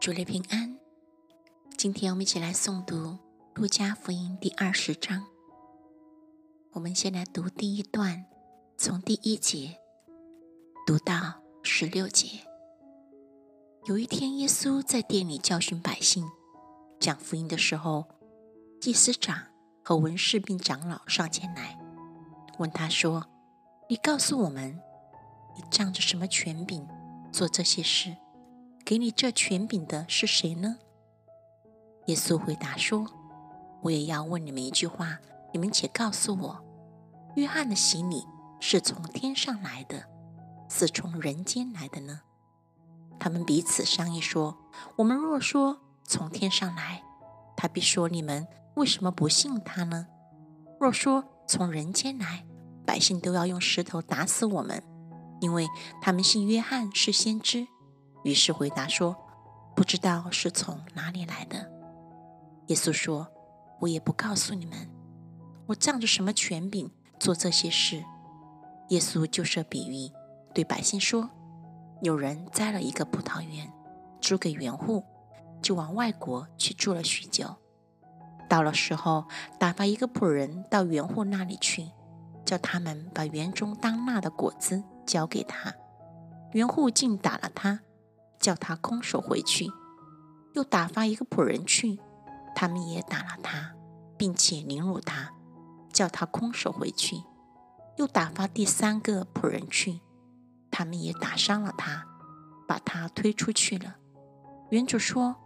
主内平安。今天我们一起来诵读《路加福音》第二十章。我们先来读第一段，从第一节读到十六节。有一天，耶稣在店里教训百姓、讲福音的时候，祭司长和文士并长老上前来，问他说：“你告诉我们，你仗着什么权柄做这些事？”给你这权柄的是谁呢？耶稣回答说：“我也要问你们一句话，你们且告诉我：约翰的洗礼是从天上来的，是从人间来的呢？”他们彼此商议说：“我们若说从天上来，他必说你们为什么不信他呢？若说从人间来，百姓都要用石头打死我们，因为他们信约翰是先知。”于是回答说：“不知道是从哪里来的。”耶稣说：“我也不告诉你们，我仗着什么权柄做这些事。”耶稣就设比喻，对百姓说：“有人栽了一个葡萄园，租给园户，就往外国去住了许久。到了时候，打发一个仆人到园户那里去，叫他们把园中当纳的果子交给他。园户竟打了他。”叫他空手回去，又打发一个仆人去，他们也打了他，并且凌辱他，叫他空手回去，又打发第三个仆人去，他们也打伤了他，把他推出去了。原主说：“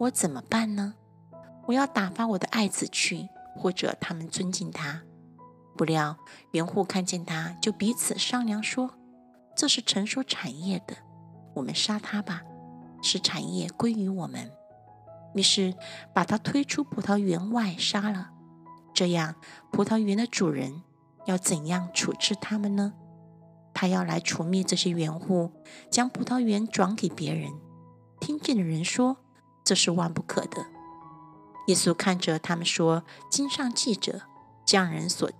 我怎么办呢？我要打发我的爱子去，或者他们尊敬他。”不料园户看见他，就彼此商量说：“这是承受产业的。”我们杀他吧，使产业归于我们。于是把他推出葡萄园外杀了。这样，葡萄园的主人要怎样处置他们呢？他要来除灭这些园户，将葡萄园转给别人。听见的人说：“这是万不可的。”耶稣看着他们说：“经上记者匠人所。”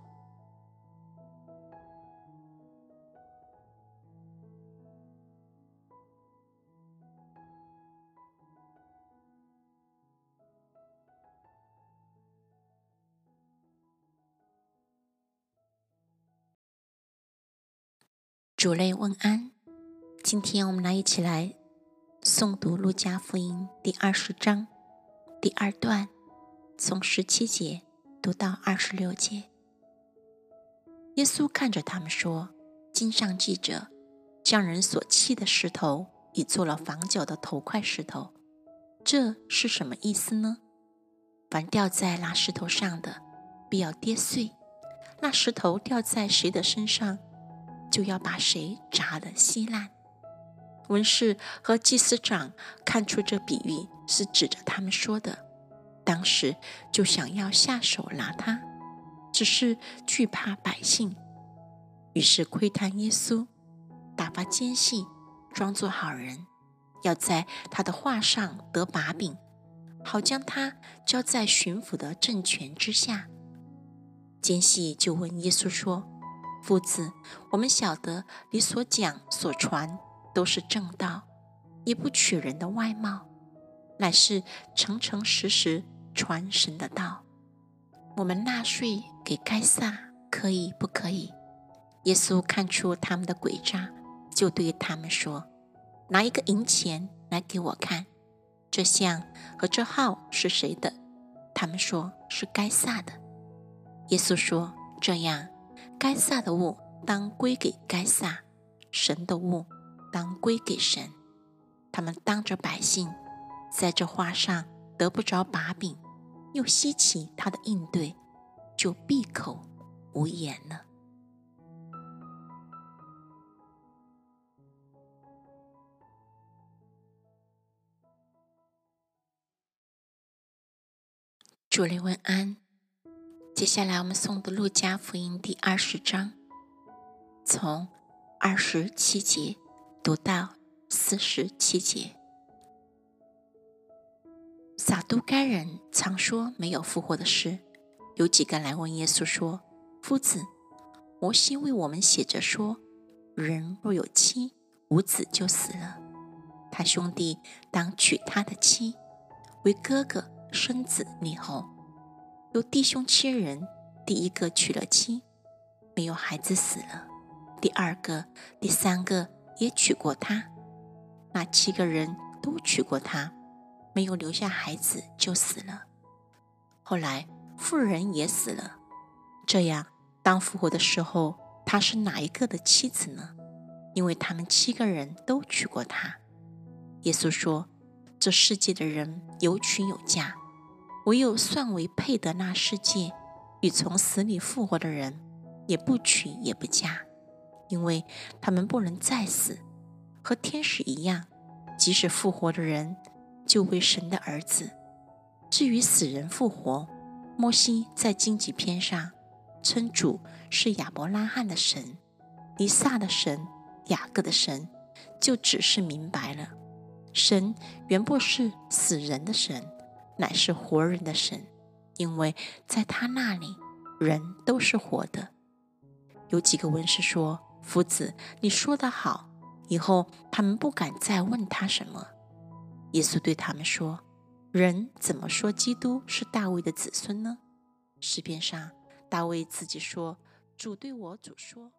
主内问安，今天我们来一起来诵读《路加福音》第二十章第二段，从十七节读到二十六节。耶稣看着他们说：“经上记着，匠人所砌的石头，已做了房角的头块石头。这是什么意思呢？凡掉在那石头上的，必要跌碎；那石头掉在谁的身上？”就要把谁砸得稀烂。文士和祭司长看出这比喻是指着他们说的，当时就想要下手拿他，只是惧怕百姓，于是窥探耶稣，打发奸细装作好人，要在他的话上得把柄，好将他交在巡抚的政权之下。奸细就问耶稣说。夫子，我们晓得你所讲所传都是正道，也不取人的外貌，乃是诚诚实实传神的道。我们纳税给该撒可以不可以？耶稣看出他们的诡诈，就对他们说：“拿一个银钱来给我看，这像和这号是谁的？”他们说是该撒的。耶稣说：“这样。”该撒的物当归给该撒，神的物当归给神。他们当着百姓，在这话上得不着把柄，又稀奇他的应对，就闭口无言了。主内问安。接下来我们诵读《路加福音》第二十章，从二十七节读到四十七节。撒都该人常说没有复活的事，有几个来问耶稣说：“夫子，摩西为我们写着说，人若有妻无子就死了。”他兄弟当娶他的妻，为哥哥生子立后。有弟兄七人，第一个娶了妻，没有孩子死了；第二个、第三个也娶过她，那七个人都娶过她，没有留下孩子就死了。后来妇人也死了。这样，当复活的时候，她是哪一个的妻子呢？因为他们七个人都娶过她。耶稣说：“这世界的人有娶有嫁。”唯有算为配得那世界与从死里复活的人，也不娶也不嫁，因为他们不能再死，和天使一样。即使复活的人，就为神的儿子。至于死人复活，摩西在荆棘篇上称主是亚伯拉罕的神、以撒的神、雅各的神，就只是明白了，神原不是死人的神。乃是活人的神，因为在他那里，人都是活的。有几个文士说：“夫子，你说得好。”以后他们不敢再问他什么。耶稣对他们说：“人怎么说基督是大卫的子孙呢？诗篇上，大卫自己说：‘主对我主说。’